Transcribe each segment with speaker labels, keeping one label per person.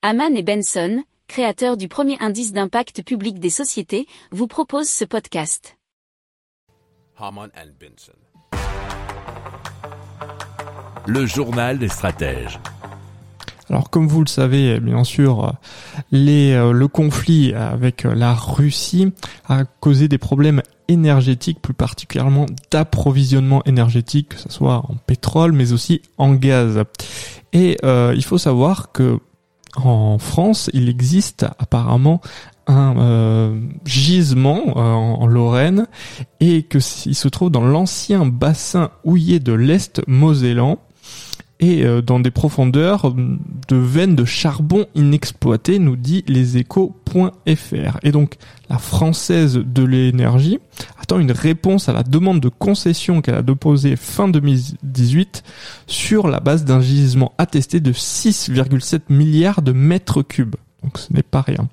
Speaker 1: Haman et Benson, créateurs du premier indice d'impact public des sociétés, vous proposent ce podcast.
Speaker 2: Haman and Benson.
Speaker 3: Le journal des stratèges.
Speaker 4: Alors comme vous le savez, bien sûr, les, euh, le conflit avec la Russie a causé des problèmes énergétiques, plus particulièrement d'approvisionnement énergétique, que ce soit en pétrole, mais aussi en gaz. Et euh, il faut savoir que en France, il existe apparemment un euh, gisement euh, en, Lorraine et que il se trouve dans l'ancien bassin houillé de l'Est mosellan et euh, dans des profondeurs de veines de charbon inexploitées, nous dit leséchos.fr. Et donc la française de l'énergie attend une réponse à la demande de concession qu'elle a déposée fin 2018 sur la base d'un gisement attesté de 6,7 milliards de mètres cubes. Donc ce n'est pas rien.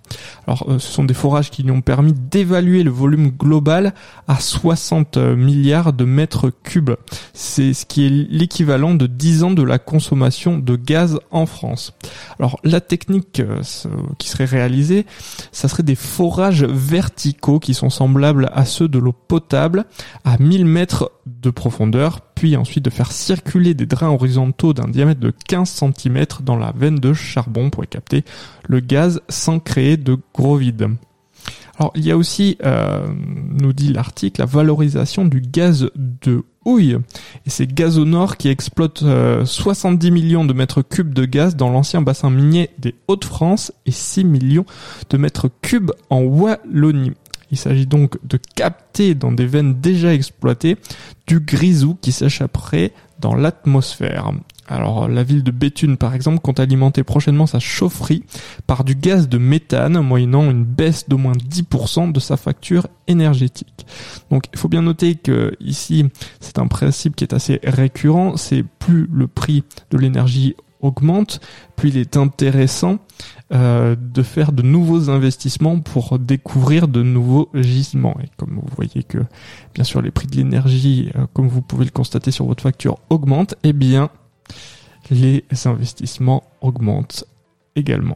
Speaker 4: Alors euh, ce sont des forages qui lui ont permis d'évaluer le volume global à 60 euh, milliards de mètres cubes. C'est ce qui est l'équivalent de 10 ans de la consommation de gaz en France. Alors la technique euh, qui serait réalisée, ça serait des forages verticaux qui sont semblables à ceux de l'eau potable à 1000 mètres de profondeur, ensuite de faire circuler des drains horizontaux d'un diamètre de 15 cm dans la veine de charbon pour y capter le gaz sans créer de gros vide. Alors il y a aussi, euh, nous dit l'article, la valorisation du gaz de houille. Et c'est Gazonor qui exploite 70 euh, millions de mètres cubes de gaz dans l'ancien bassin minier des Hauts-de-France et 6 millions de mètres cubes en Wallonie. Il s'agit donc de capter dans des veines déjà exploitées du grisou qui s'échapperait dans l'atmosphère. Alors la ville de Béthune par exemple compte alimenter prochainement sa chaufferie par du gaz de méthane moyennant une baisse d'au moins 10% de sa facture énergétique. Donc il faut bien noter que ici c'est un principe qui est assez récurrent, c'est plus le prix de l'énergie augmente, puis il est intéressant euh, de faire de nouveaux investissements pour découvrir de nouveaux gisements. Et comme vous voyez que, bien sûr, les prix de l'énergie, euh, comme vous pouvez le constater sur votre facture, augmentent, eh bien, les investissements augmentent également.